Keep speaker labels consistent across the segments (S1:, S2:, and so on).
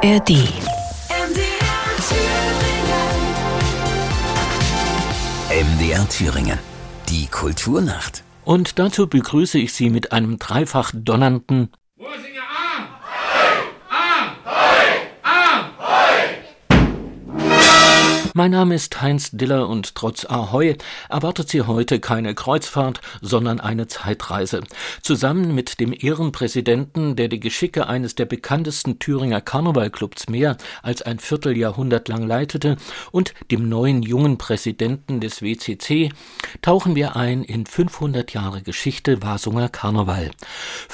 S1: ARD.
S2: MDR Thüringen. Die Kulturnacht.
S3: Und dazu begrüße ich Sie mit einem dreifach donnernden Mein Name ist Heinz Diller und trotz Ahoi erwartet Sie heute keine Kreuzfahrt, sondern eine Zeitreise. Zusammen mit dem Ehrenpräsidenten, der die Geschicke eines der bekanntesten Thüringer Karnevalclubs mehr als ein Vierteljahrhundert lang leitete und dem neuen jungen Präsidenten des WCC, tauchen wir ein in 500 Jahre Geschichte Wasunger Karneval.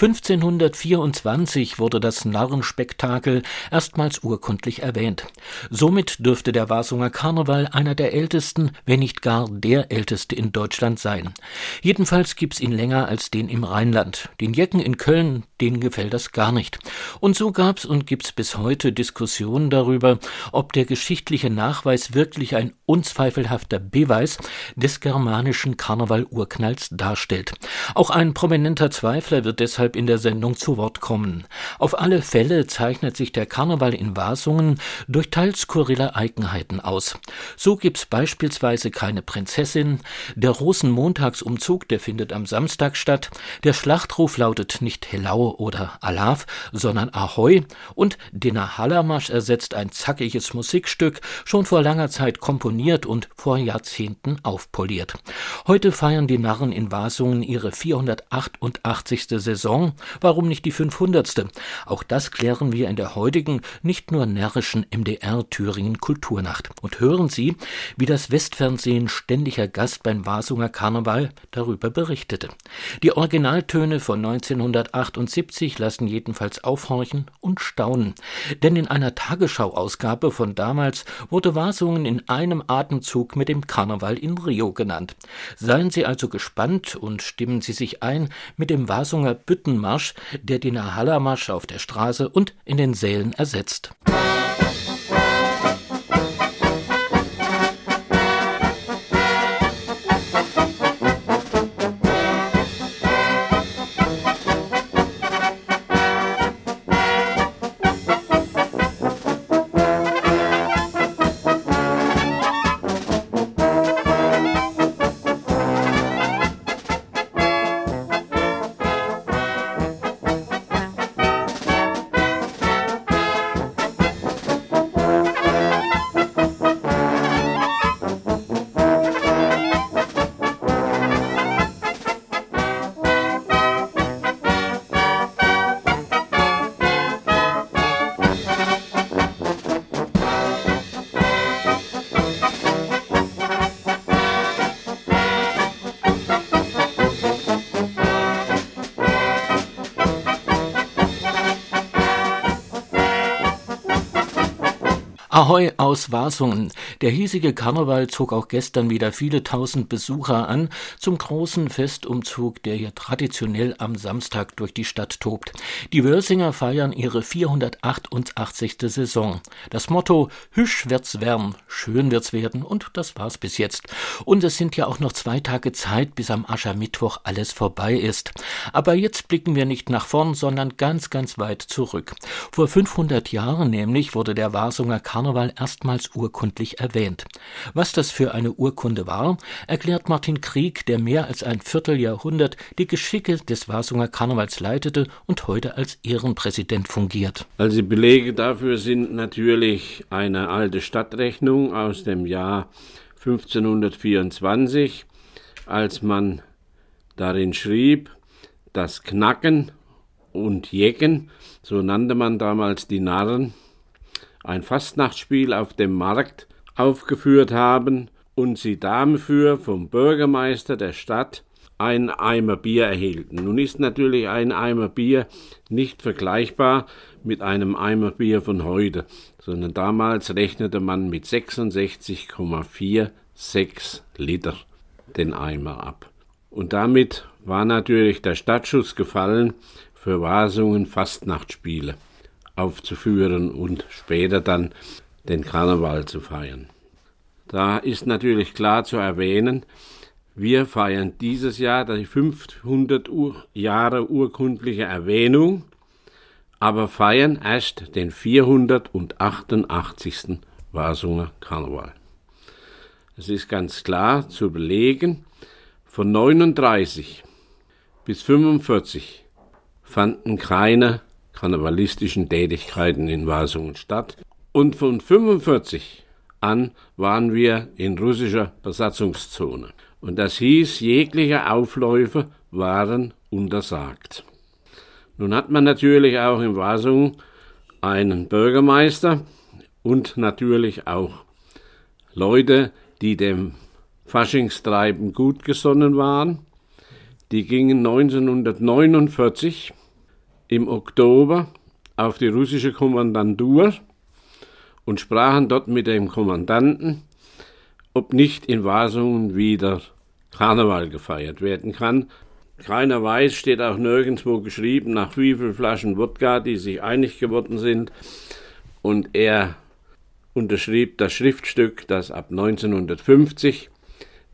S3: 1524 wurde das Narrenspektakel erstmals urkundlich erwähnt. Somit dürfte der Wasunger Karneval Karneval einer der ältesten, wenn nicht gar der älteste in Deutschland sein. Jedenfalls gibt's ihn länger als den im Rheinland. Den Jecken in Köln, denen gefällt das gar nicht. Und so gab's und gibt's bis heute Diskussionen darüber, ob der geschichtliche Nachweis wirklich ein unzweifelhafter Beweis des germanischen Karneval-Urknalls darstellt. Auch ein prominenter Zweifler wird deshalb in der Sendung zu Wort kommen. Auf alle Fälle zeichnet sich der Karneval in Wasungen durch teils skurrile Eigenheiten aus. So gibt's beispielsweise keine Prinzessin, der Rosenmontagsumzug, der findet am Samstag statt, der Schlachtruf lautet nicht Hellau oder Alaf, sondern Ahoi und den Hallermarsch ersetzt ein zackiges Musikstück, schon vor langer Zeit komponiert und vor Jahrzehnten aufpoliert. Heute feiern die Narren in Wasungen ihre 488. Saison, warum nicht die 500. Auch das klären wir in der heutigen, nicht nur närrischen MDR Thüringen Kulturnacht und hören Sie, wie das Westfernsehen ständiger Gast beim Wasunger Karneval darüber berichtete. Die Originaltöne von 1978 lassen jedenfalls aufhorchen und staunen, denn in einer Tagesschau-Ausgabe von damals wurde Wasungen in einem Atemzug mit dem Karneval in Rio genannt. Seien Sie also gespannt und stimmen Sie sich ein mit dem Wasunger Büttenmarsch, der den Hallermarsch auf der Straße und in den Sälen ersetzt. Ahoi aus Wasungen. Der hiesige Karneval zog auch gestern wieder viele tausend Besucher an zum großen Festumzug, der hier traditionell am Samstag durch die Stadt tobt. Die Wörsinger feiern ihre 488. Saison. Das Motto Hüsch wird's wärm, schön wird's werden und das war's bis jetzt. Und es sind ja auch noch zwei Tage Zeit, bis am Aschermittwoch alles vorbei ist. Aber jetzt blicken wir nicht nach vorn, sondern ganz, ganz weit zurück. Vor 500 Jahren nämlich wurde der Wasunger Karneval Karneval erstmals urkundlich erwähnt. Was das für eine Urkunde war, erklärt Martin Krieg, der mehr als ein Vierteljahrhundert die Geschicke des Wasunger Karnevals leitete und heute als Ehrenpräsident fungiert.
S4: Also Belege dafür sind natürlich eine alte Stadtrechnung aus dem Jahr 1524, als man darin schrieb, das Knacken und Jecken, so nannte man damals die Narren, ein Fastnachtsspiel auf dem Markt aufgeführt haben und sie dafür vom Bürgermeister der Stadt ein Eimer Bier erhielten. Nun ist natürlich ein Eimer Bier nicht vergleichbar mit einem Eimer Bier von heute, sondern damals rechnete man mit 66,46 Liter den Eimer ab. Und damit war natürlich der Stadtschuss gefallen für Wasungen Fastnachtspiele aufzuführen und später dann den Karneval zu feiern. Da ist natürlich klar zu erwähnen, wir feiern dieses Jahr die 500 Ur Jahre urkundliche Erwähnung aber feiern erst den 488. Wasunger Karneval. Es ist ganz klar zu belegen, von 39 bis 45 fanden keine karnevalistischen Tätigkeiten in Wasungen statt und von 45 an waren wir in russischer Besatzungszone. Und das hieß, jegliche Aufläufe waren untersagt. Nun hat man natürlich auch in Wasungen einen Bürgermeister und natürlich auch Leute, die dem Faschingstreiben gut gesonnen waren. Die gingen 1949 im Oktober auf die russische Kommandantur und sprachen dort mit dem Kommandanten, ob nicht in Wasungen wieder Karneval gefeiert werden kann. Keiner weiß, steht auch nirgendwo geschrieben, nach wie vielen Flaschen Wodka, die sich einig geworden sind. Und er unterschrieb das Schriftstück, das ab 1950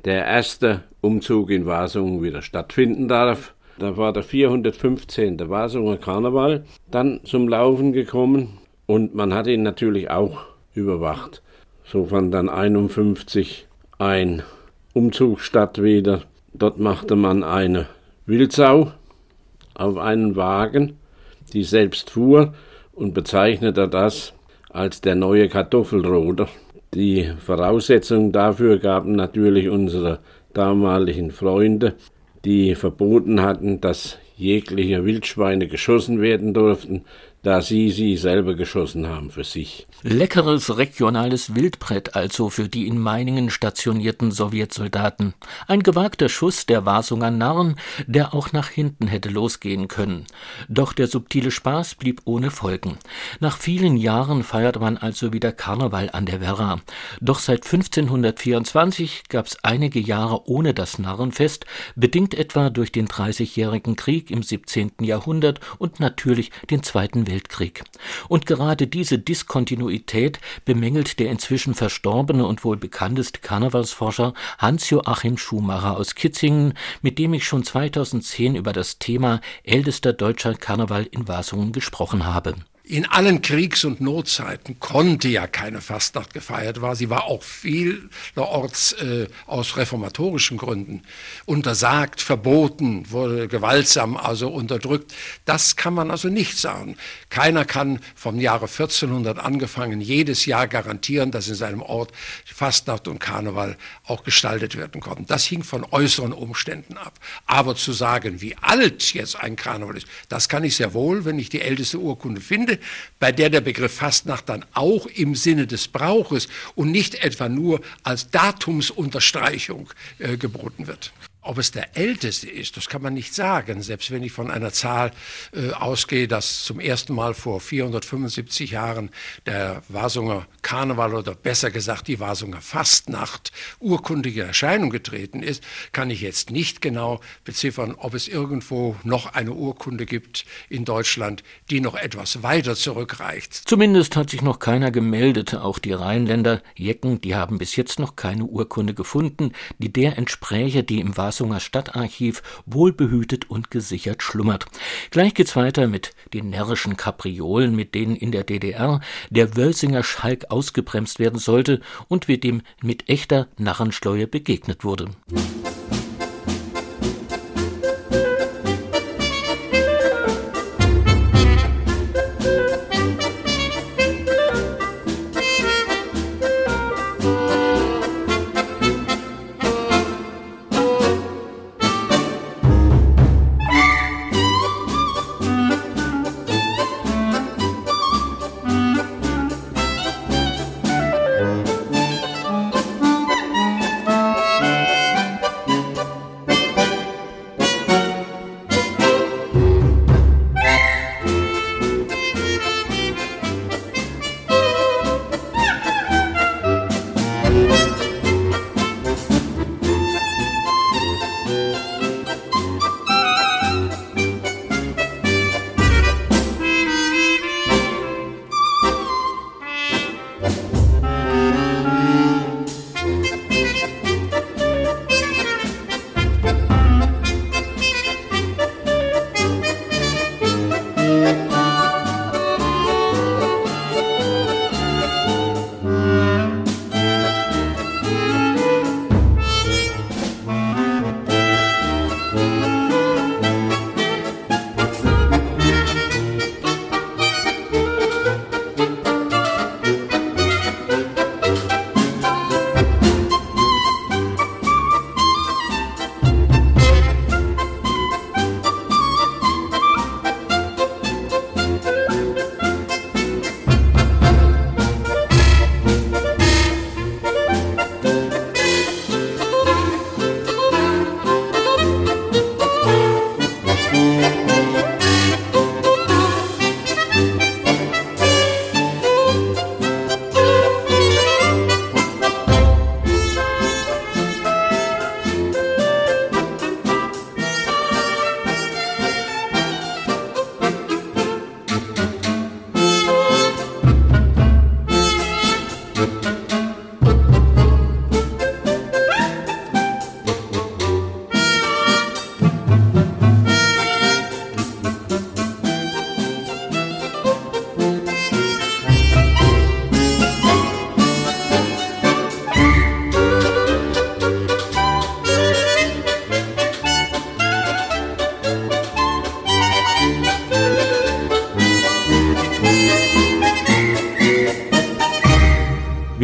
S4: der erste Umzug in Wasungen wieder stattfinden darf. Da war der 415. Wasunger Karneval dann zum Laufen gekommen und man hat ihn natürlich auch überwacht. So fand dann 51 ein Umzug statt wieder. Dort machte man eine Wildsau auf einen Wagen, die selbst fuhr und bezeichnete das als der neue Kartoffelroder. Die Voraussetzung dafür gaben natürlich unsere damaligen Freunde, die verboten hatten, dass jegliche Wildschweine geschossen werden durften, da sie sie selber geschossen haben für sich.
S3: Leckeres regionales Wildbrett also für die in Meiningen stationierten Sowjetsoldaten. Ein gewagter Schuss der Wasunger Narren, der auch nach hinten hätte losgehen können. Doch der subtile Spaß blieb ohne Folgen. Nach vielen Jahren feiert man also wieder Karneval an der Werra. Doch seit 1524 gab's einige Jahre ohne das Narrenfest, bedingt etwa durch den Dreißigjährigen Krieg im 17. Jahrhundert und natürlich den Zweiten Weltkrieg. Und gerade diese Diskontinuität bemängelt der inzwischen verstorbene und wohl bekannteste Karnevalsforscher Hans-Joachim Schumacher aus Kitzingen, mit dem ich schon 2010 über das Thema ältester deutscher Karneval in Wasungen gesprochen habe
S1: in allen Kriegs- und Notzeiten konnte ja keine Fastnacht gefeiert war. Sie war auch vielerorts äh, aus reformatorischen Gründen untersagt, verboten, wurde gewaltsam also unterdrückt. Das kann man also nicht sagen. Keiner kann vom Jahre 1400 angefangen jedes Jahr garantieren, dass in seinem Ort Fastnacht und Karneval auch gestaltet werden konnten. Das hing von äußeren Umständen ab. Aber zu sagen, wie alt jetzt ein Karneval ist, das kann ich sehr wohl, wenn ich die älteste Urkunde finde bei der der Begriff Fastnacht dann auch im Sinne des Brauches und nicht etwa nur als Datumsunterstreichung äh, geboten wird. Ob es der älteste ist, das kann man nicht sagen. Selbst wenn ich von einer Zahl äh, ausgehe, dass zum ersten Mal vor 475 Jahren der Wasunger Karneval oder besser gesagt die Wasunger Fastnacht urkundige Erscheinung getreten ist, kann ich jetzt nicht genau beziffern, ob es irgendwo noch eine Urkunde gibt in Deutschland, die noch etwas weiter zurückreicht.
S3: Zumindest hat sich noch keiner gemeldet. Auch die Rheinländer Jecken, die haben bis jetzt noch keine Urkunde gefunden, die der entspräche, die im Vasunger Stadtarchiv wohlbehütet und gesichert schlummert. Gleich geht's weiter mit den närrischen Kapriolen, mit denen in der DDR der Wölsinger Schalk ausgebremst werden sollte und wie dem mit echter Narrenschleue begegnet wurde.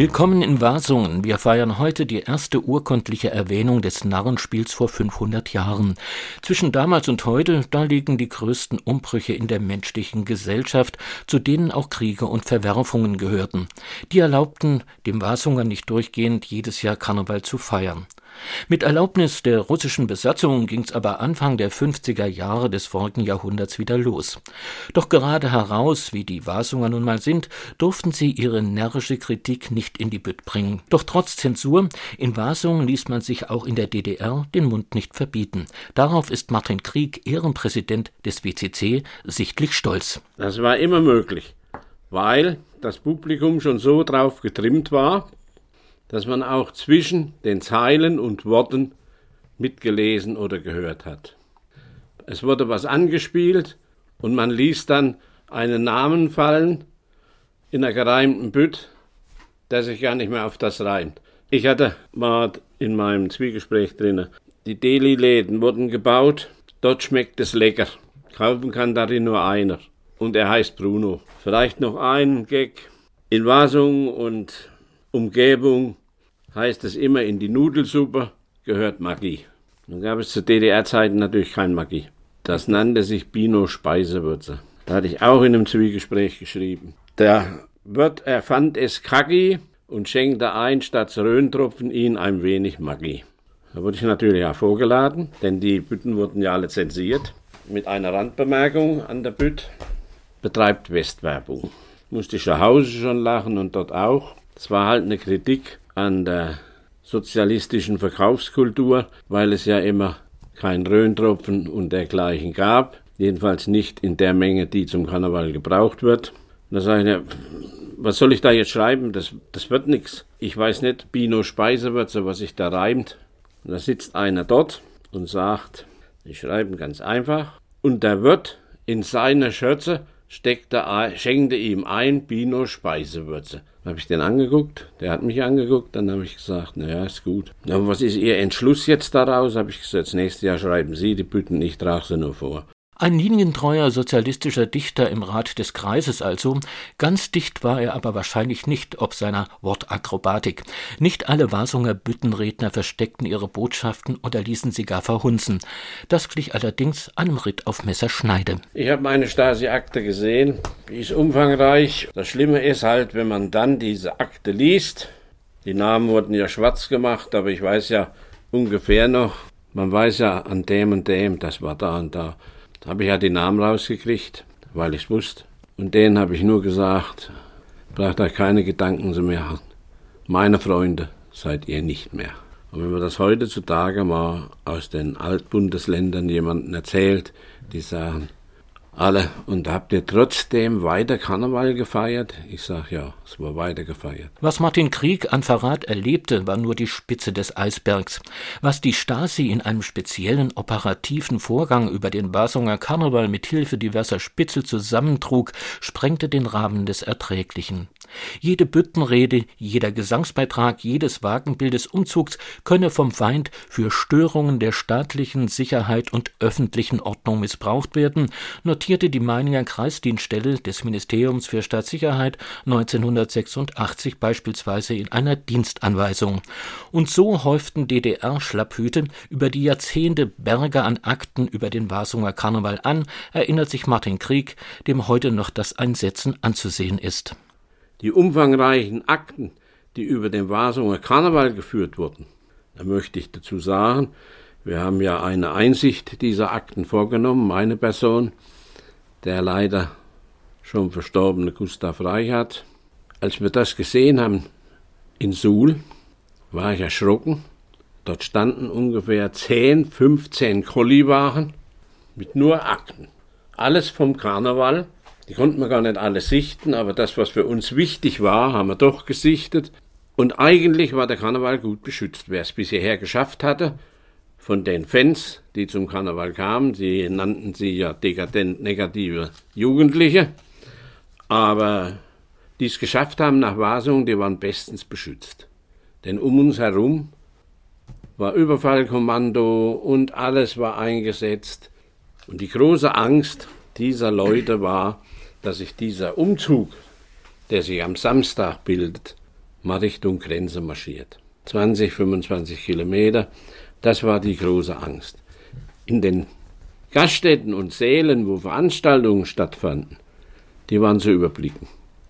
S3: Willkommen in Wasungen. Wir feiern heute die erste urkundliche Erwähnung des Narrenspiels vor 500 Jahren. Zwischen damals und heute, da liegen die größten Umbrüche in der menschlichen Gesellschaft, zu denen auch Kriege und Verwerfungen gehörten. Die erlaubten dem Wasunger nicht durchgehend jedes Jahr Karneval zu feiern. Mit Erlaubnis der russischen Besatzung ging's aber Anfang der 50er Jahre des vorigen Jahrhunderts wieder los. Doch gerade heraus, wie die Wasunger nun mal sind, durften sie ihre närrische Kritik nicht in die Bütt bringen. Doch trotz Zensur, in Wasungen ließ man sich auch in der DDR den Mund nicht verbieten. Darauf ist Martin Krieg, Ehrenpräsident des WCC, sichtlich stolz.
S4: Das war immer möglich, weil das Publikum schon so drauf getrimmt war, dass man auch zwischen den Zeilen und Worten mitgelesen oder gehört hat. Es wurde was angespielt und man ließ dann einen Namen fallen in einer gereimten Bütt, der sich gar nicht mehr auf das reimt. Ich hatte mal in meinem Zwiegespräch drinne, die Deli-Läden wurden gebaut, dort schmeckt es lecker. Kaufen kann darin nur einer. Und er heißt Bruno. Vielleicht noch ein Gag. In Wasung und Umgebung heißt es immer, in die Nudelsuppe gehört Magie. Nun gab es zu DDR-Zeiten natürlich kein Magie. Das nannte sich Bino Speisewürze. Da hatte ich auch in einem Zwiegespräch geschrieben. Der Wirt erfand es Kagi und schenkte ein, statt Röhntropfen ihn ein wenig Magie. Da wurde ich natürlich auch vorgeladen, denn die Bütten wurden ja alle zensiert. Mit einer Randbemerkung an der Bütt betreibt Westwerbung. Musste ich zu Hause schon lachen und dort auch. Es war halt eine Kritik an der sozialistischen Verkaufskultur, weil es ja immer kein Röhntropfen und dergleichen gab. Jedenfalls nicht in der Menge, die zum Karneval gebraucht wird. Da sage ich, ja, was soll ich da jetzt schreiben? Das, das wird nichts. Ich weiß nicht, Bino Speisewürze, was sich da reimt. Und da sitzt einer dort und sagt, ich schreibe ganz einfach. Und der Wirt in seiner Schürze steckte, schenkte ihm ein Bino Speisewürze. Dann habe ich den angeguckt, der hat mich angeguckt, dann habe ich gesagt, naja, ist gut. Ja, was ist Ihr Entschluss jetzt daraus? Habe ich gesagt, nächstes Jahr schreiben Sie die Bütten, ich trage sie nur vor.
S3: Ein linientreuer sozialistischer Dichter im Rat des Kreises also, ganz dicht war er aber wahrscheinlich nicht ob seiner Wortakrobatik. Nicht alle Wasunger Büttenredner versteckten ihre Botschaften oder ließen sie gar verhunzen. Das glich allerdings einem Ritt auf Messerschneide.
S4: Ich habe meine Stasi-Akte gesehen, die ist umfangreich. Das Schlimme ist halt, wenn man dann diese Akte liest, die Namen wurden ja schwarz gemacht, aber ich weiß ja ungefähr noch, man weiß ja an dem und dem, das war da und da habe ich ja die Namen rausgekriegt, weil ich es wusste. Und denen habe ich nur gesagt, braucht euch keine Gedanken zu haben. Meine Freunde seid ihr nicht mehr. Und wenn man das heutzutage mal aus den Altbundesländern jemanden erzählt, die sagen, alle. Und habt ihr trotzdem weiter Karneval gefeiert? Ich sag ja, es war weiter gefeiert.
S3: Was Martin Krieg an Verrat erlebte, war nur die Spitze des Eisbergs. Was die Stasi in einem speziellen operativen Vorgang über den Basunger Karneval mit Hilfe diverser Spitzel zusammentrug, sprengte den Rahmen des Erträglichen. Jede Büttenrede, jeder Gesangsbeitrag, jedes Wagenbild des Umzugs könne vom Feind für Störungen der staatlichen Sicherheit und öffentlichen Ordnung missbraucht werden, notierte die Meininger Kreisdienststelle des Ministeriums für Staatssicherheit 1986 beispielsweise in einer Dienstanweisung. Und so häuften DDR-Schlapphüte über die Jahrzehnte Berge an Akten über den Wasunger Karneval an, erinnert sich Martin Krieg, dem heute noch das Einsetzen anzusehen ist.
S4: Die umfangreichen Akten, die über den Wasunger Karneval geführt wurden, da möchte ich dazu sagen, wir haben ja eine Einsicht dieser Akten vorgenommen, meine Person, der leider schon verstorbene Gustav Reichert. Als wir das gesehen haben in Suhl, war ich erschrocken. Dort standen ungefähr 10, 15 Kolliwagen mit nur Akten. Alles vom Karneval die konnten wir gar nicht alle sichten, aber das, was für uns wichtig war, haben wir doch gesichtet. Und eigentlich war der Karneval gut beschützt. Wer es bisher geschafft hatte, von den Fans, die zum Karneval kamen, sie nannten sie ja dekadent negative Jugendliche, aber die es geschafft haben nach Wasung, die waren bestens beschützt. Denn um uns herum war Überfallkommando und alles war eingesetzt. Und die große Angst dieser Leute war, dass sich dieser Umzug, der sich am Samstag bildet, mal Richtung Grenze marschiert. 20, 25 Kilometer, das war die große Angst. In den Gaststätten und Sälen, wo Veranstaltungen stattfanden, die waren zu überblicken.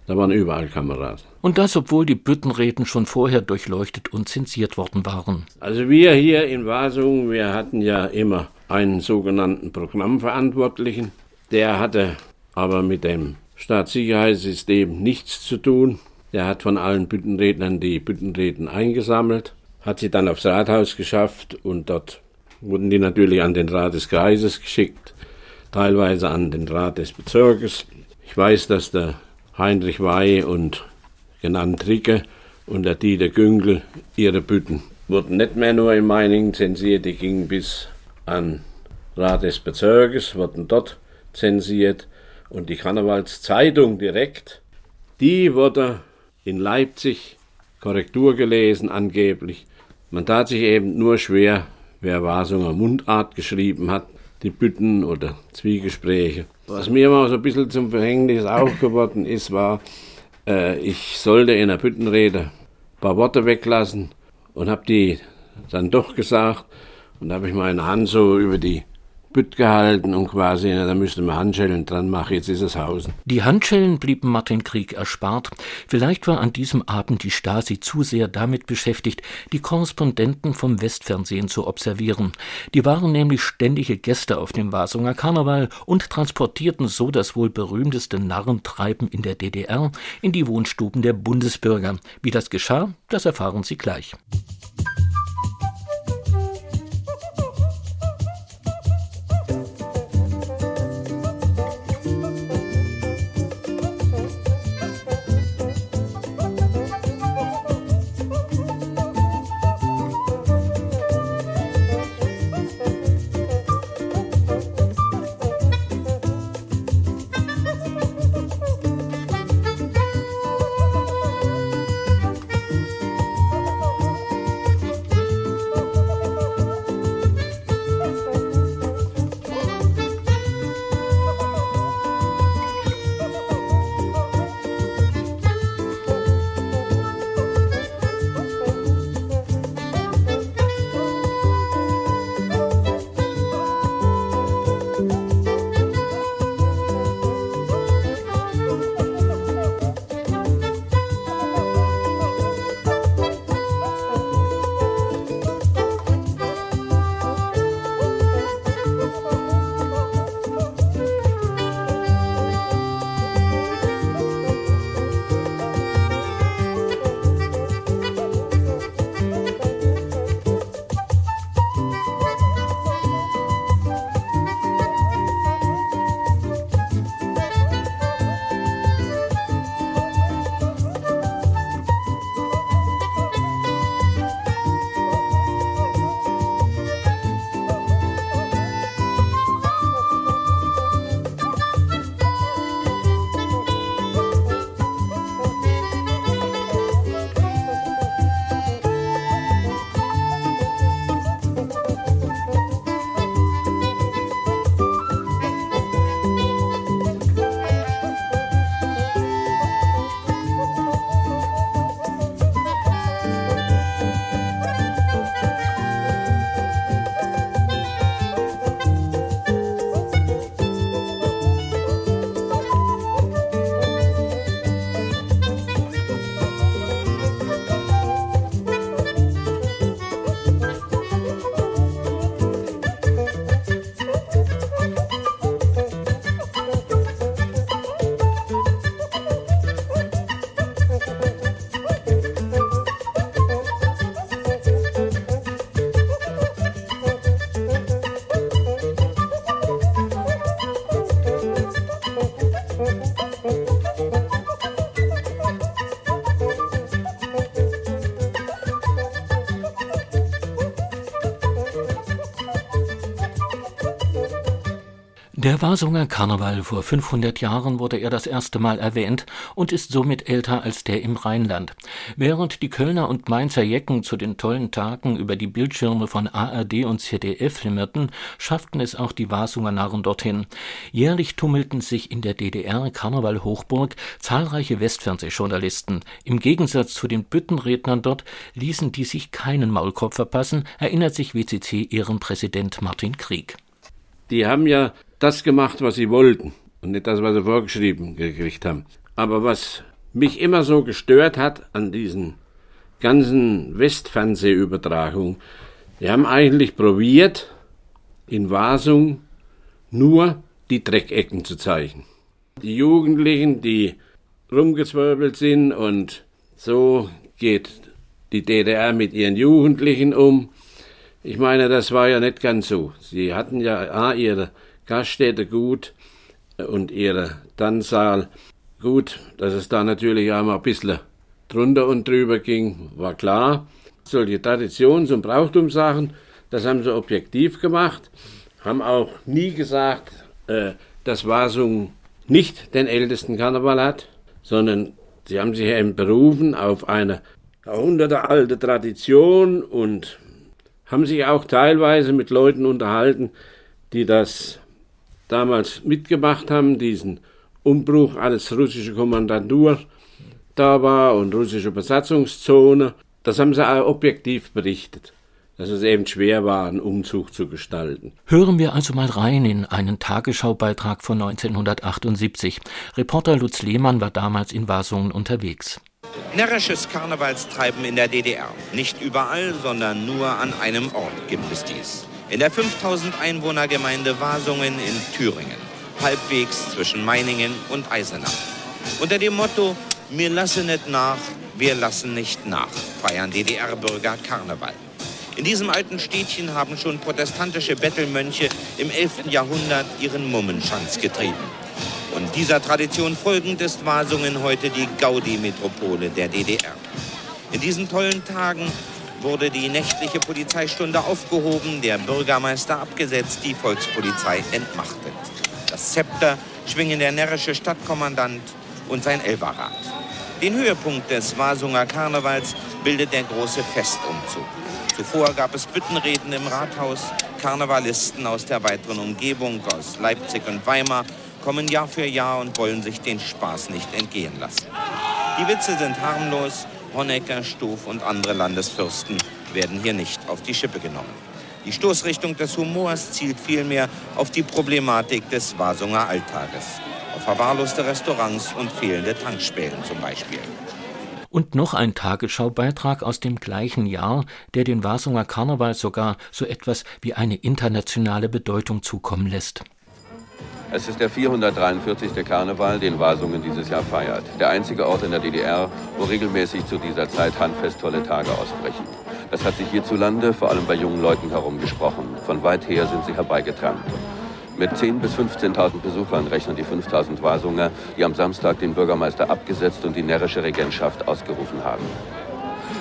S4: Da waren überall Kameras.
S3: Und das, obwohl die Büttenreden schon vorher durchleuchtet und zensiert worden waren.
S4: Also wir hier in Wasung, wir hatten ja immer einen sogenannten Programmverantwortlichen. Der hatte aber mit dem Staatssicherheitssystem nichts zu tun. Der hat von allen Büttenrednern die Büttenreden eingesammelt, hat sie dann aufs Rathaus geschafft und dort wurden die natürlich an den Rat des Kreises geschickt, teilweise an den Rat des Bezirkes. Ich weiß, dass der Heinrich Wey und genannt Ricke und der Dieter Güngel ihre Bütten wurden nicht mehr nur in Meiningen zensiert, die gingen bis an Rat des Bezirkes, wurden dort zensiert und die Karnevalszeitung direkt, die wurde in Leipzig Korrektur gelesen angeblich. Man tat sich eben nur schwer, wer Wasunger Mundart geschrieben hat, die Bütten oder Zwiegespräche. Was mir mal so ein bisschen zum Verhängnis aufgeworden ist, war, äh, ich sollte in der Büttenrede ein paar Worte weglassen und habe die dann doch gesagt und habe ich meine Hand so über die Bütt gehalten und quasi, na, da müsste man Handschellen dran machen, jetzt ist es Hausen.
S3: Die Handschellen blieben Martin Krieg erspart. Vielleicht war an diesem Abend die Stasi zu sehr damit beschäftigt, die Korrespondenten vom Westfernsehen zu observieren. Die waren nämlich ständige Gäste auf dem Wasunger Karneval und transportierten so das wohl berühmteste Narrentreiben in der DDR in die Wohnstuben der Bundesbürger. Wie das geschah, das erfahren Sie gleich. Der Wasunger Karneval vor 500 Jahren wurde er das erste Mal erwähnt und ist somit älter als der im Rheinland. Während die Kölner und Mainzer Jecken zu den tollen Tagen über die Bildschirme von ARD und ZDF flimmerten, schafften es auch die Wasunger Narren dorthin. Jährlich tummelten sich in der DDR Karneval Hochburg zahlreiche Westfernsehjournalisten. Im Gegensatz zu den Büttenrednern dort ließen die sich keinen Maulkorb verpassen, erinnert sich WCC-Ehrenpräsident Martin Krieg.
S4: Die haben ja das gemacht, was sie wollten und nicht das, was sie vorgeschrieben gekriegt haben. Aber was mich immer so gestört hat an diesen ganzen Westfernsehübertragungen, die haben eigentlich probiert, in Wasung nur die Dreckecken zu zeigen. Die Jugendlichen, die rumgezwirbelt sind und so geht die DDR mit ihren Jugendlichen um ich meine, das war ja nicht ganz so. Sie hatten ja A, ihre Gaststätte gut und ihre Tanzsaal gut. Dass es da natürlich auch mal ein bisschen drunter und drüber ging, war klar. Solche Traditions- und Brauchtumssachen, das haben sie objektiv gemacht, haben auch nie gesagt, äh, dass Wasung nicht den ältesten Karneval hat, sondern sie haben sich eben berufen auf eine jahrhundertealte Tradition und haben sich auch teilweise mit Leuten unterhalten, die das damals mitgemacht haben, diesen Umbruch, als russische Kommandantur da war und russische Besatzungszone. Das haben sie auch objektiv berichtet, dass es eben schwer war, einen Umzug zu gestalten.
S3: Hören wir also mal rein in einen Tagesschaubeitrag von 1978. Reporter Lutz Lehmann war damals in Wasungen unterwegs.
S5: Närrisches Karnevalstreiben in der DDR. Nicht überall, sondern nur an einem Ort gibt es dies. In der 5000 Einwohnergemeinde Wasungen in Thüringen. Halbwegs zwischen Meiningen und Eisenach. Unter dem Motto, wir lassen nicht nach, wir lassen nicht nach, feiern DDR-Bürger Karneval. In diesem alten Städtchen haben schon protestantische Bettelmönche im 11. Jahrhundert ihren Mummenschanz getrieben. Und dieser Tradition folgend ist Wasungen heute die Gaudi-Metropole der DDR. In diesen tollen Tagen wurde die nächtliche Polizeistunde aufgehoben, der Bürgermeister abgesetzt, die Volkspolizei entmachtet. Das Zepter schwingen der närrische Stadtkommandant und sein Elberrat. Den Höhepunkt des Wasunger Karnevals bildet der große Festumzug. Zuvor gab es Büttenreden im Rathaus. Karnevalisten aus der weiteren Umgebung, aus Leipzig und Weimar, kommen Jahr für Jahr und wollen sich den Spaß nicht entgehen lassen. Die Witze sind harmlos. Honecker, Stuf und andere Landesfürsten werden hier nicht auf die Schippe genommen. Die Stoßrichtung des Humors zielt vielmehr auf die Problematik des Wasunger Alltages. Auf verwahrloste Restaurants und fehlende Tankspälen zum Beispiel.
S3: Und noch ein Tagesschaubeitrag aus dem gleichen Jahr, der den Wasunger Karneval sogar so etwas wie eine internationale Bedeutung zukommen lässt.
S6: Es ist der 443. Karneval, den Wasungen dieses Jahr feiert. Der einzige Ort in der DDR, wo regelmäßig zu dieser Zeit handfest tolle Tage ausbrechen. Das hat sich hierzulande vor allem bei jungen Leuten herumgesprochen. Von weit her sind sie herbeigetrannt. Mit 10.000 bis 15.000 Besuchern rechnen die 5.000 Wasunger, die am Samstag den Bürgermeister abgesetzt und die närrische Regentschaft ausgerufen haben.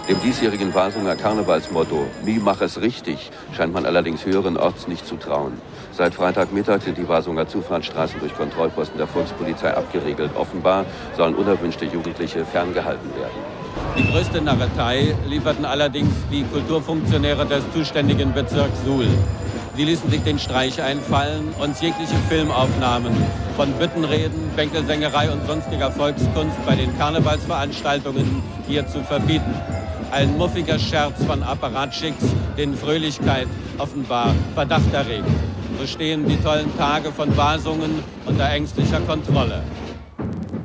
S6: Dem diesjährigen Wasunger Karnevalsmotto Nie mach es richtig scheint man allerdings höheren Orts nicht zu trauen. Seit Freitagmittag sind die Wasunger Zufahrtsstraßen durch Kontrollposten der Volkspolizei abgeriegelt. Offenbar sollen unerwünschte Jugendliche ferngehalten werden.
S7: Die größte Narretei lieferten allerdings die Kulturfunktionäre des zuständigen Bezirks Suhl. Sie ließen sich den Streich einfallen, uns jegliche Filmaufnahmen von Büttenreden, Bänkelsängerei und sonstiger Volkskunst bei den Karnevalsveranstaltungen hier zu verbieten. Ein muffiger Scherz von Apparatschicks, den Fröhlichkeit offenbar Verdacht erregt. So stehen die tollen Tage von Wasungen unter ängstlicher Kontrolle.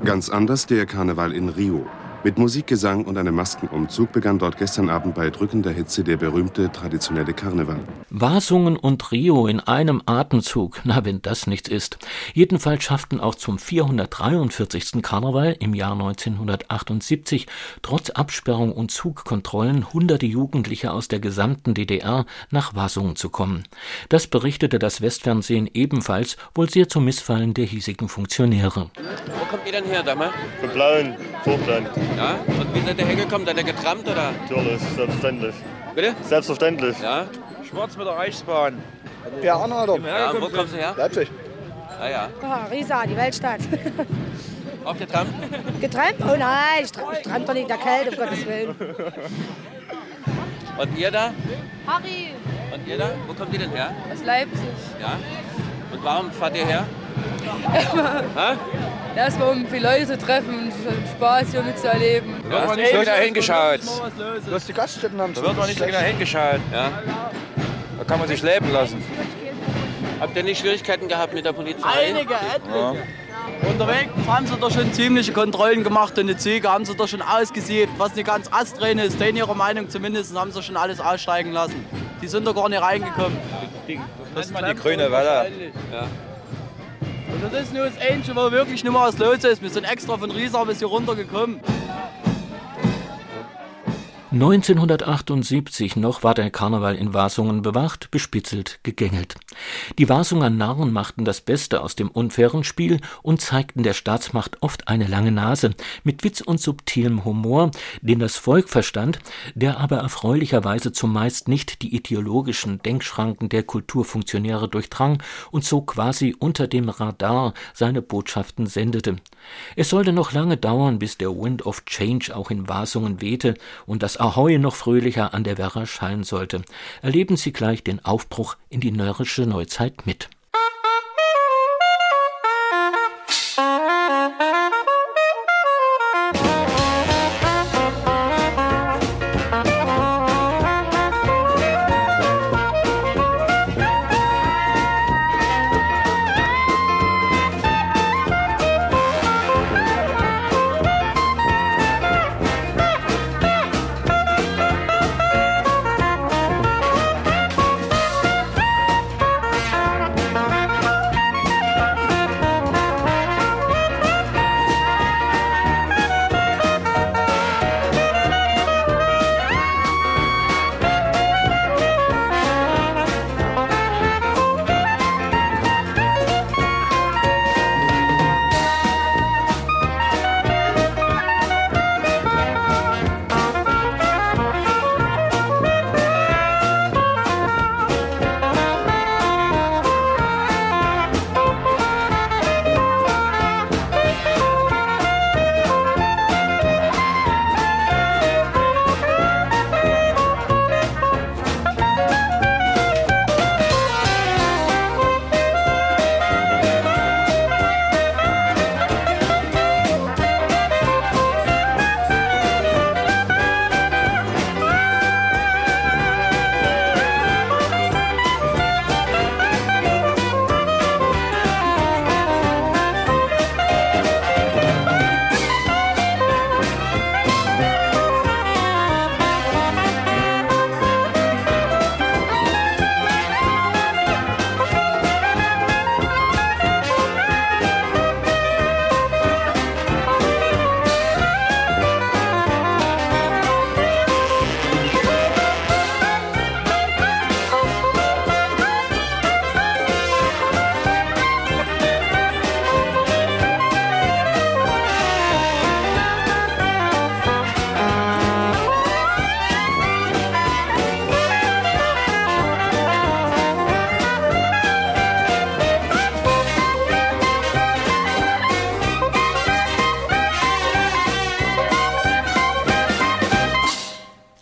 S8: Ganz anders der Karneval in Rio. Mit Musik, Gesang und einem Maskenumzug begann dort gestern Abend bei drückender Hitze der berühmte traditionelle Karneval.
S3: Wasungen und Rio in einem Atemzug, na wenn das nichts ist. Jedenfalls schafften auch zum 443. Karneval im Jahr 1978 trotz Absperrung und Zugkontrollen hunderte Jugendliche aus der gesamten DDR nach Wasungen zu kommen. Das berichtete das Westfernsehen ebenfalls, wohl sehr zum Missfallen der hiesigen Funktionäre.
S7: Wo kommt ihr denn her, Dammer?
S9: Von Blauen, Vogtland.
S7: Ja? Und wie seid ihr hergekommen? Seid ihr getrampt oder?
S9: Natürlich, selbstverständlich.
S7: Bitte?
S9: Selbstverständlich.
S7: Ja?
S10: Schwarz mit der Reichsbahn.
S11: Per Anhalter.
S7: ja wo kommst du her?
S11: Leipzig.
S7: Ah ja.
S10: Ja, Riesa, die Weltstadt.
S7: Auch getrampt?
S10: Getrennt? Oh nein, ich, tra ich tramp doch nicht in der Kälte, um Gottes Willen.
S7: Und ihr da?
S11: Harry
S7: Und ihr da? Wo kommt ihr denn her?
S11: aus Leipzig.
S7: Ja. Und warum fahrt ihr her? Hä?
S11: Erstmal um viele Leute zu treffen und Spaß hier mitzuerleben.
S7: Du hast nicht genau hingeschaut.
S12: Du hast die Gaststätten am
S7: Da wird man nicht so genau hingeschaut. Ja.
S12: Da kann man sich leben lassen.
S7: Habt ihr nicht Schwierigkeiten gehabt mit der Polizei?
S13: Einige, etliche. Unterwegs haben sie doch schon ziemliche Kontrollen gemacht und die Züge haben sie doch schon ausgesiebt. Was nicht ganz astrein ist, in ihrer Meinung zumindest, haben sie schon alles aussteigen lassen. Die sind doch gar nicht reingekommen.
S12: Das ist die grüne Welle.
S7: Ja.
S13: Und das ist nur das Einzige, wo wirklich nicht mehr was los ist. Wir sind extra von Riesa bis hier runtergekommen.
S3: 1978 noch war der Karneval in Wasungen bewacht, bespitzelt, gegängelt. Die Wasunger Narren machten das Beste aus dem unfairen Spiel und zeigten der Staatsmacht oft eine lange Nase, mit Witz und subtilem Humor, den das Volk verstand, der aber erfreulicherweise zumeist nicht die ideologischen Denkschranken der Kulturfunktionäre durchdrang und so quasi unter dem Radar seine Botschaften sendete. Es sollte noch lange dauern, bis der Wind of Change auch in Wasungen wehte und das Ahoi noch fröhlicher an der Werra schallen sollte. Erleben Sie gleich den Aufbruch in die närrische Neuzeit mit.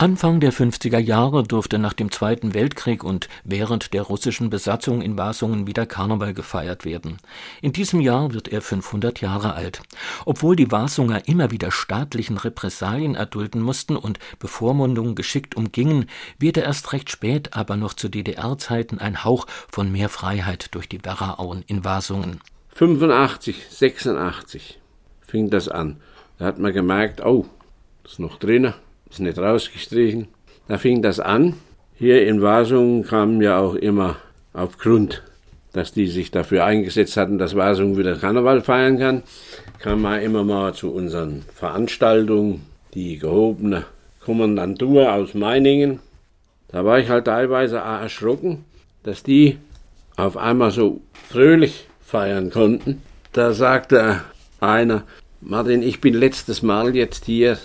S3: Anfang der 50er Jahre durfte nach dem Zweiten Weltkrieg und während der russischen Besatzung in Wasungen wieder Karneval gefeiert werden. In diesem Jahr wird er 500 Jahre alt. Obwohl die Wasunger immer wieder staatlichen Repressalien erdulden mussten und Bevormundungen geschickt umgingen, wehte erst recht spät, aber noch zu DDR-Zeiten ein Hauch von mehr Freiheit durch die Werraauen in Wasungen.
S4: 85, 86 fing das an. Da hat man gemerkt, oh, ist noch drinnen ist nicht rausgestrichen. Da fing das an. Hier in Wasungen kamen ja auch immer aufgrund, dass die sich dafür eingesetzt hatten, dass Wasungen wieder Karneval feiern kann, kam man immer mal zu unseren Veranstaltungen, die gehobene Kommandantur aus Meiningen. Da war ich halt teilweise erschrocken, dass die auf einmal so fröhlich feiern konnten. Da sagte einer, Martin, ich bin letztes Mal jetzt hier.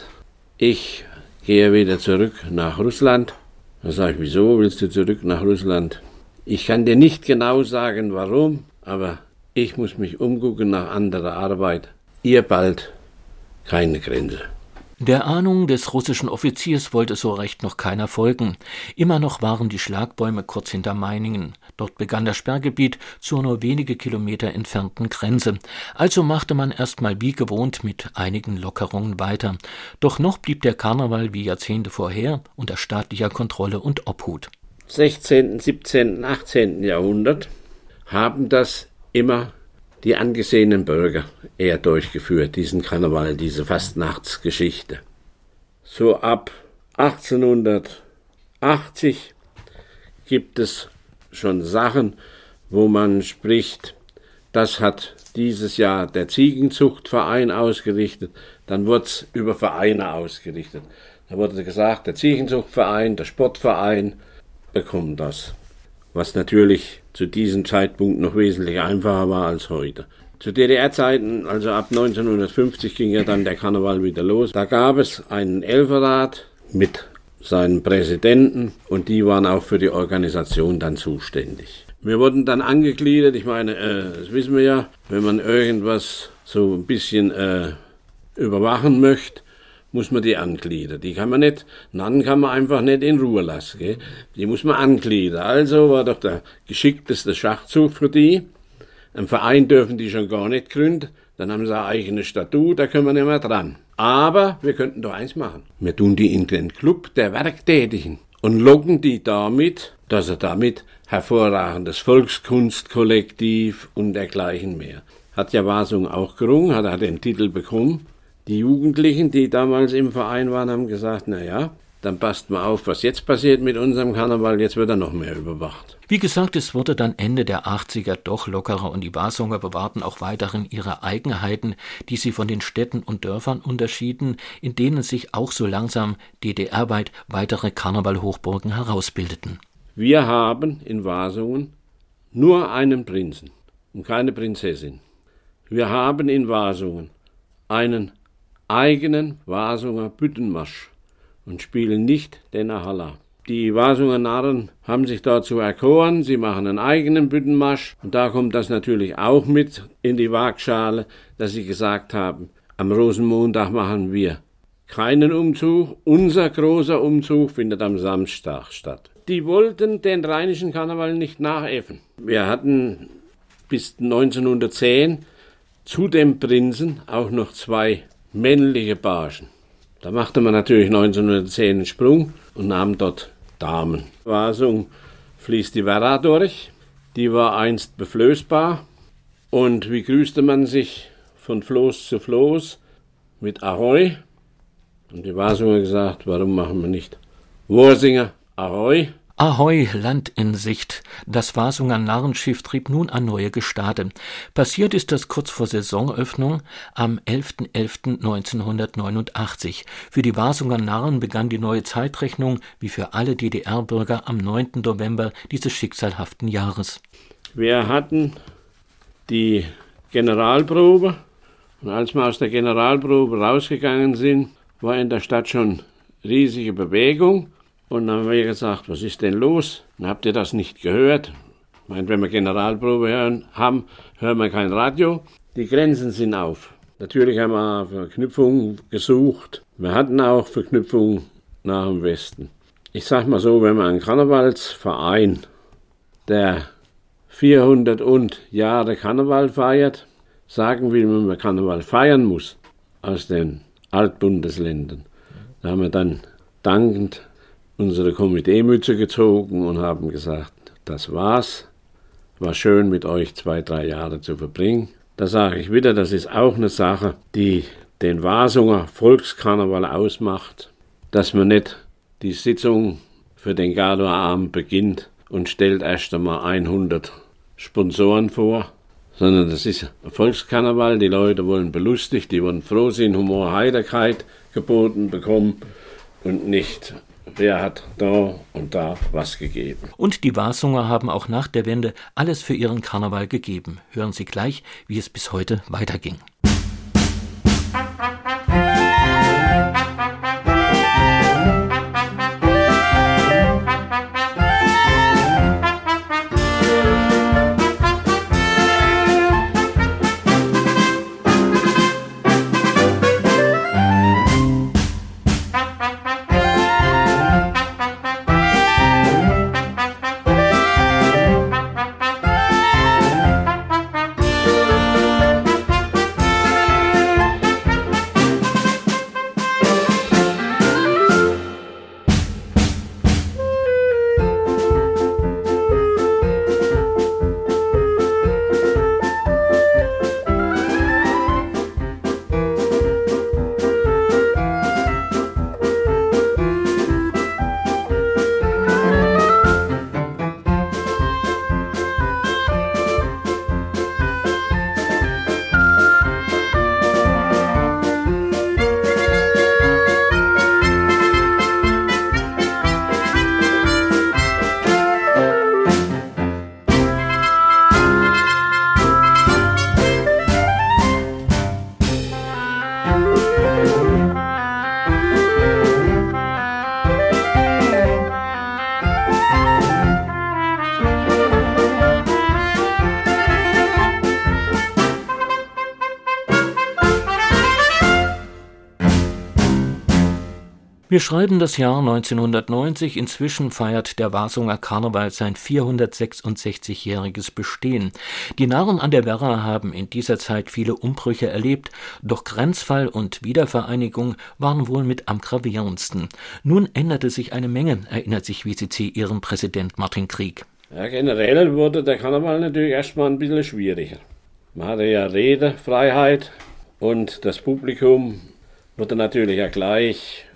S4: Ich gehe wieder zurück nach Russland. Da sage ich, wieso willst du zurück nach Russland? Ich kann dir nicht genau sagen, warum, aber ich muss mich umgucken nach anderer Arbeit. Ihr bald keine Grenze.
S3: Der Ahnung des russischen Offiziers wollte so recht noch keiner folgen. Immer noch waren die Schlagbäume kurz hinter Meiningen. Dort begann das Sperrgebiet zur nur wenige Kilometer entfernten Grenze. Also machte man erstmal wie gewohnt mit einigen Lockerungen weiter. Doch noch blieb der Karneval wie Jahrzehnte vorher unter staatlicher Kontrolle und Obhut.
S4: 16., 17., 18. Jahrhundert haben das immer die angesehenen Bürger eher durchgeführt, diesen Karneval, diese Fastnachtsgeschichte. So ab 1880 gibt es schon Sachen, wo man spricht, das hat dieses Jahr der Ziegenzuchtverein ausgerichtet, dann wurde es über Vereine ausgerichtet. Da wurde gesagt, der Ziegenzuchtverein, der Sportverein bekommen das was natürlich zu diesem Zeitpunkt noch wesentlich einfacher war als heute. Zu DDR-Zeiten, also ab 1950, ging ja dann der Karneval wieder los. Da gab es einen Elferrat mit seinen Präsidenten und die waren auch für die Organisation dann zuständig. Wir wurden dann angegliedert, ich meine, äh, das wissen wir ja, wenn man irgendwas so ein bisschen äh, überwachen möchte, muss man die angliedern. Die kann man nicht, Nannen kann man einfach nicht in Ruhe lassen. Gell? Die muss man angliedern. Also war doch der geschickteste Schachzug für die. Ein Verein dürfen die schon gar nicht gründen. Dann haben sie eine eigene Statut, da können wir nicht mehr dran. Aber wir könnten doch eins machen. Wir tun die in den Club der Werktätigen und locken die damit, dass er damit hervorragendes Volkskunstkollektiv und dergleichen mehr. Hat ja Wasung auch gerungen, hat er den Titel bekommen. Die Jugendlichen, die damals im Verein waren, haben gesagt, na ja, dann passt mal auf, was jetzt passiert mit unserem Karneval, jetzt wird er noch mehr überwacht.
S3: Wie gesagt, es wurde dann Ende der 80er doch lockerer und die Wasunger bewahrten auch weiterhin ihre Eigenheiten, die sie von den Städten und Dörfern unterschieden, in denen sich auch so langsam DDR-weit weitere Karnevalhochburgen herausbildeten.
S4: Wir haben in Wasungen nur einen Prinzen und keine Prinzessin. Wir haben in Wasungen einen eigenen Wasunger Büttenmarsch und spielen nicht den Ahalla. Die Wasunger Narren haben sich dazu erkoren, sie machen einen eigenen Büttenmarsch und da kommt das natürlich auch mit in die Waagschale, dass sie gesagt haben, am Rosenmontag machen wir keinen Umzug, unser großer Umzug findet am Samstag statt. Die wollten den rheinischen Karneval nicht nachäffen. Wir hatten bis 1910 zu dem Prinzen auch noch zwei männliche Barschen. Da machte man natürlich 1910 einen Sprung und nahm dort Damen. Wasung fließt die Werra durch, die war einst beflößbar. Und wie grüßte man sich von Floß zu Floß? Mit Ahoi. Und die Wasunger gesagt, warum machen wir nicht Worsinger Ahoi?
S3: Ahoi, Land in Sicht. Das Wasunger Narrenschiff trieb nun an neue Gestade. Passiert ist das kurz vor Saisonöffnung am 11.11.1989. Für die Wasunger Narren begann die neue Zeitrechnung, wie für alle DDR-Bürger, am 9. November dieses schicksalhaften Jahres.
S4: Wir hatten die Generalprobe und als wir aus der Generalprobe rausgegangen sind, war in der Stadt schon riesige Bewegung. Und dann haben wir gesagt, was ist denn los? Habt ihr das nicht gehört? Ich meine, wenn wir Generalprobe hören, haben, hören wir kein Radio. Die Grenzen sind auf. Natürlich haben wir Verknüpfungen gesucht. Wir hatten auch Verknüpfungen nach dem Westen. Ich sag mal so, wenn man einen Karnevalsverein, der 400 und Jahre Karneval feiert, sagen will, wenn man Karneval feiern muss aus den Altbundesländern, da haben wir dann dankend unsere Komiteemütze gezogen und haben gesagt, das war's. War schön mit euch zwei, drei Jahre zu verbringen. Da sage ich wieder, das ist auch eine Sache, die den Wasunger Volkskarneval ausmacht, dass man nicht die Sitzung für den Gardoabend beginnt und stellt erst einmal 100 Sponsoren vor, sondern das ist Volkskarneval. Die Leute wollen belustigt, die wollen froh sein, Humor, Heiterkeit geboten bekommen und nicht wer hat da und da was gegeben.
S3: Und die Wasunger haben auch nach der Wende alles für ihren Karneval gegeben. Hören Sie gleich, wie es bis heute weiterging. Wir schreiben das Jahr 1990. Inzwischen feiert der Wasunger Karneval sein 466-jähriges Bestehen. Die Narren an der Werra haben in dieser Zeit viele Umbrüche erlebt, doch Grenzfall und Wiedervereinigung waren wohl mit am gravierendsten. Nun änderte sich eine Menge, erinnert sich WCC ihren Präsident Martin Krieg.
S4: Ja, generell wurde der Karneval natürlich erstmal ein bisschen schwieriger. Man hatte ja Redefreiheit und das Publikum wurde natürlich ja gleich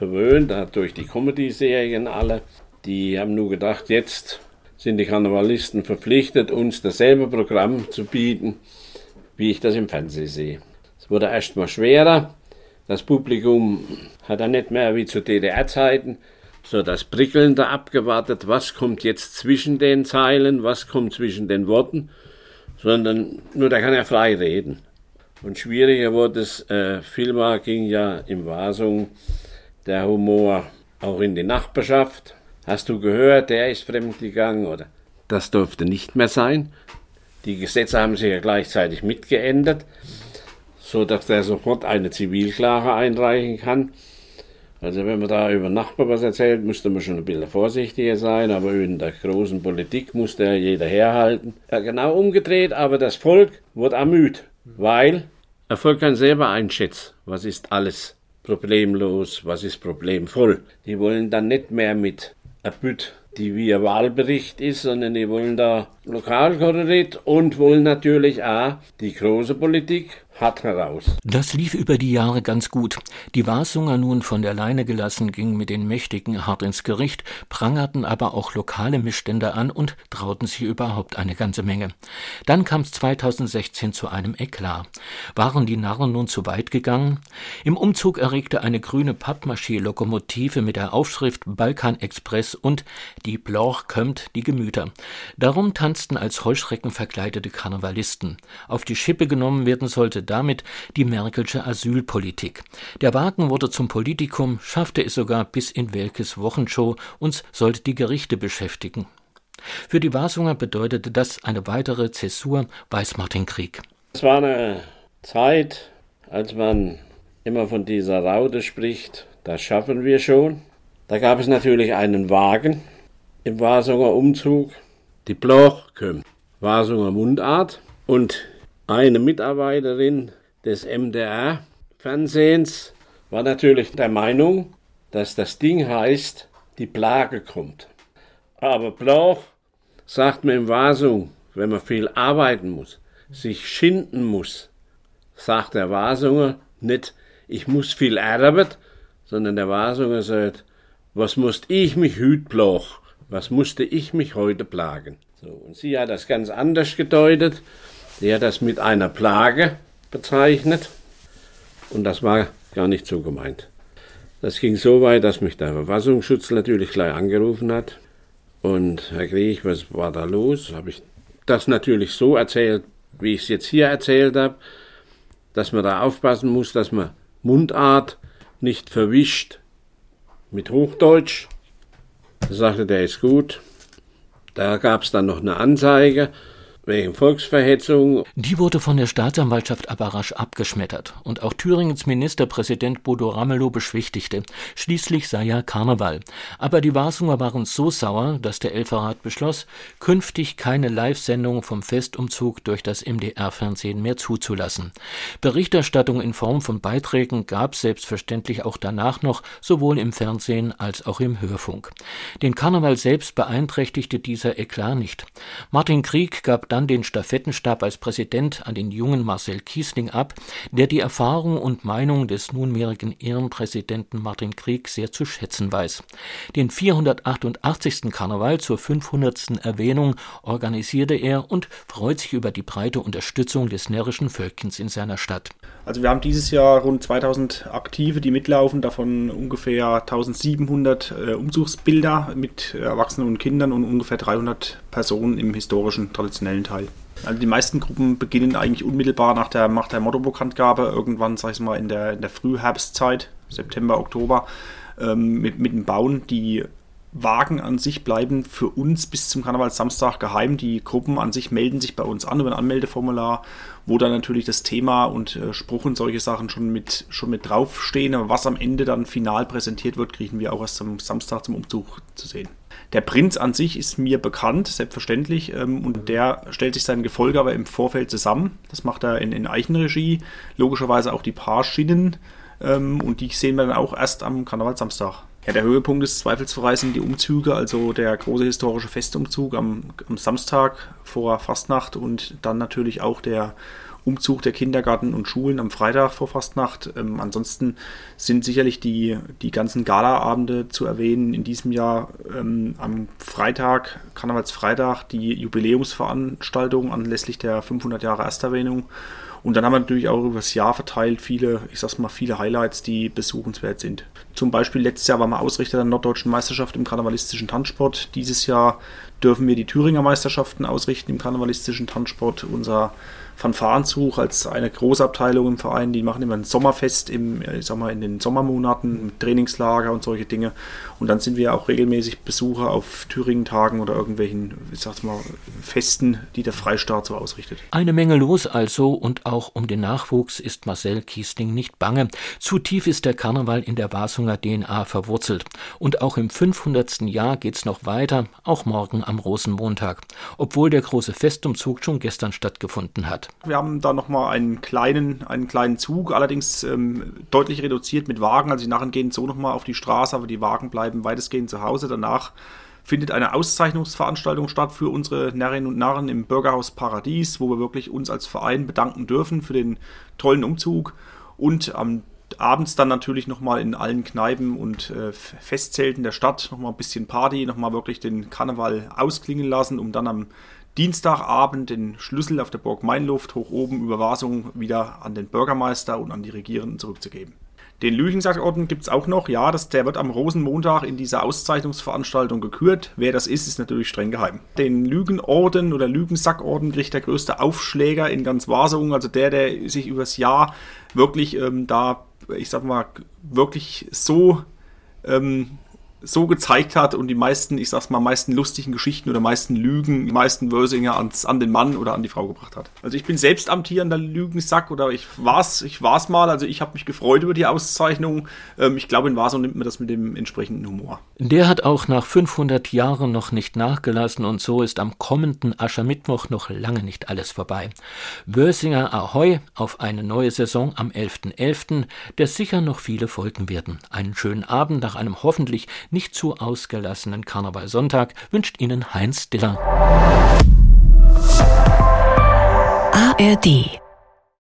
S4: verwöhnt, durch die Comedy-Serien alle. Die haben nur gedacht, jetzt sind die Karnevalisten verpflichtet, uns dasselbe Programm zu bieten, wie ich das im Fernsehen sehe. Es wurde erstmal schwerer. Das Publikum hat dann nicht mehr wie zu DDR-Zeiten so das Prickelnde abgewartet, was kommt jetzt zwischen den Zeilen, was kommt zwischen den Worten sondern nur da kann er frei reden. Und schwieriger wurde es, äh, vielmal ging ja im Wasung der Humor auch in die Nachbarschaft. Hast du gehört, der ist fremdgegangen oder das durfte nicht mehr sein. Die Gesetze haben sich ja gleichzeitig mitgeändert, so dass der sofort eine Zivilklage einreichen kann. Also wenn man da über Nachbar was erzählt, müsste man schon ein bisschen vorsichtiger sein, aber in der großen Politik musste ja jeder herhalten. Ja, genau umgedreht, aber das Volk wird ermüht, weil Volk kann selber einschätzen, was ist alles problemlos, was ist problemvoll. Die wollen dann nicht mehr mit Erbüt, die wie ein Wahlbericht ist, sondern die wollen da Lokalkolorit und wollen natürlich auch die große Politik hart heraus.
S3: Das lief über die Jahre ganz gut. Die Wasunger nun von der Leine gelassen, gingen mit den Mächtigen hart ins Gericht, prangerten aber auch lokale Missstände an und trauten sich überhaupt eine ganze Menge. Dann kam es 2016 zu einem Eklat. Waren die Narren nun zu weit gegangen? Im Umzug erregte eine grüne Pappmaché-Lokomotive mit der Aufschrift Balkan Express und die Bloch kömmt die Gemüter. Darum tanzten als Heuschrecken verkleidete Karnevalisten. Auf die Schippe genommen werden sollte damit die Merkelsche Asylpolitik. Der Wagen wurde zum Politikum, schaffte es sogar bis in Welkes Wochenshow und sollte die Gerichte beschäftigen. Für die Wasunger bedeutete das eine weitere Zäsur, weiß Martin Krieg.
S4: Es war eine Zeit, als man immer von dieser Raute spricht, das schaffen wir schon. Da gab es natürlich einen Wagen im Wasunger Umzug, die Blochköm, Wasunger Mundart und eine Mitarbeiterin des MDR-Fernsehens war natürlich der Meinung, dass das Ding heißt, die Plage kommt. Aber Bloch sagt mir im Wasung, wenn man viel arbeiten muss, sich schinden muss, sagt der Wasunger nicht, ich muss viel arbeiten, sondern der Wasunger sagt, was musste ich mich hüt Bloch, was musste ich mich heute plagen. So, und sie hat das ganz anders gedeutet der das mit einer Plage bezeichnet und das war gar nicht so gemeint. Das ging so weit, dass mich der Verfassungsschutz natürlich gleich angerufen hat und Herr Krieg, was war da los? Habe ich das natürlich so erzählt, wie ich es jetzt hier erzählt habe, dass man da aufpassen muss, dass man Mundart nicht verwischt mit Hochdeutsch. Da sagte der ist gut. Da gab es dann noch eine Anzeige wegen Volksverhetzung.
S3: Die wurde von der Staatsanwaltschaft aber rasch abgeschmettert und auch Thüringens Ministerpräsident Bodo Ramelow beschwichtigte. Schließlich sei ja Karneval. Aber die Wasunger waren so sauer, dass der Elferrat beschloss, künftig keine Live-Sendung vom Festumzug durch das MDR-Fernsehen mehr zuzulassen. Berichterstattung in Form von Beiträgen gab selbstverständlich auch danach noch, sowohl im Fernsehen als auch im Hörfunk. Den Karneval selbst beeinträchtigte dieser Eklat nicht. Martin Krieg gab dann den Stafettenstab als Präsident an den jungen Marcel Kiesling ab, der die Erfahrung und Meinung des nunmehrigen Ehrenpräsidenten Martin Krieg sehr zu schätzen weiß. Den 488. Karneval zur 500. Erwähnung organisierte er und freut sich über die breite Unterstützung des närrischen Völkchens in seiner Stadt.
S14: Also wir haben dieses Jahr rund 2000 Aktive, die mitlaufen, davon ungefähr 1700 äh, Umzugsbilder mit Erwachsenen und Kindern und ungefähr 300 Personen im historischen traditionellen Teil. Also die meisten Gruppen beginnen eigentlich unmittelbar nach der, nach der Motto-Bekanntgabe, irgendwann, sag ich mal, in der, in der Frühherbstzeit, September, Oktober, ähm, mit, mit dem Bauen. Die Wagen an sich bleiben für uns bis zum Karnevalsamstag geheim. Die Gruppen an sich melden sich bei uns an über ein Anmeldeformular, wo dann natürlich das Thema und äh, Spruch und solche Sachen schon mit, schon mit draufstehen. Aber was am Ende dann final präsentiert wird, kriegen wir auch erst am Samstag zum Umzug zu sehen. Der Prinz an sich ist mir bekannt, selbstverständlich, ähm, und der stellt sich sein Gefolge aber im Vorfeld zusammen. Das macht er in, in Eichenregie, logischerweise auch die Paarschienen, ähm, und die sehen wir dann auch erst am Karnevalsamstag. Ja, der Höhepunkt des zweifelsfrei sind die Umzüge, also der große historische Festumzug am, am Samstag vor Fastnacht und dann natürlich auch der Umzug der Kindergarten und Schulen am Freitag vor Fastnacht. Ähm, ansonsten sind sicherlich die, die ganzen Galaabende zu erwähnen. In diesem Jahr ähm, am Freitag, Karnevalsfreitag, die Jubiläumsveranstaltung anlässlich der 500 Jahre Ersterwähnung. Und dann haben wir natürlich auch über das Jahr verteilt viele, ich sag's mal, viele Highlights, die besuchenswert sind. Zum Beispiel letztes Jahr waren wir Ausrichter der norddeutschen Meisterschaft im karnevalistischen Tanzsport. Dieses Jahr dürfen wir die Thüringer Meisterschaften ausrichten im karnevalistischen Tanzsport. Unser Fanfarenzug als eine Großabteilung im Verein, die machen immer ein Sommerfest im, ich sag mal, in den Sommermonaten mit Trainingslager und solche Dinge. Und dann sind wir auch regelmäßig Besucher auf Thüringen-Tagen oder irgendwelchen, ich sag's mal, Festen, die der Freistaat so ausrichtet.
S3: Eine Menge los also und auch um den Nachwuchs ist Marcel Kiesling nicht bange. Zu tief ist der Karneval in der Wasunger DNA verwurzelt. Und auch im 500. Jahr geht's noch weiter, auch morgen am Rosenmontag, obwohl der große Festumzug schon gestern stattgefunden hat.
S14: Wir haben da nochmal einen kleinen, einen kleinen Zug, allerdings ähm, deutlich reduziert mit Wagen. Also die Narren gehen so nochmal auf die Straße, aber die Wagen bleiben weitestgehend zu Hause. Danach findet eine Auszeichnungsveranstaltung statt für unsere Närrinnen und Narren im Bürgerhaus Paradies, wo wir wirklich uns als Verein bedanken dürfen für den tollen Umzug. Und am abends dann natürlich nochmal in allen Kneipen und äh, Festzelten der Stadt nochmal ein bisschen Party, nochmal wirklich den Karneval ausklingen lassen, um dann am Dienstagabend den Schlüssel auf der Burg Mainluft hoch oben über Wasung wieder an den Bürgermeister und an die Regierenden zurückzugeben. Den Lügensackorden gibt es auch noch. Ja, das, der wird am Rosenmontag in dieser Auszeichnungsveranstaltung gekürt. Wer das ist, ist natürlich streng geheim. Den Lügenorden oder Lügensackorden kriegt der größte Aufschläger in ganz Wasung. Also der, der sich übers Jahr wirklich ähm, da, ich sag mal, wirklich so ähm, so gezeigt hat und die meisten, ich sag's mal, meisten lustigen Geschichten oder meisten Lügen, die meisten Wörsinger ans, an den Mann oder an die Frau gebracht hat. Also ich bin selbst amtierender Lügensack oder ich war's, ich war's mal, also ich habe mich gefreut über die Auszeichnung. Ähm, ich glaube, in Vaso nimmt man das mit dem entsprechenden Humor.
S3: Der hat auch nach 500 Jahren noch nicht nachgelassen und so ist am kommenden Aschermittwoch noch lange nicht alles vorbei. Wörsinger Ahoi auf eine neue Saison am 11.11., .11., der sicher noch viele folgen werden. Einen schönen Abend nach einem hoffentlich nicht zu ausgelassenen Karnevalsonntag wünscht Ihnen Heinz Diller.
S2: ARD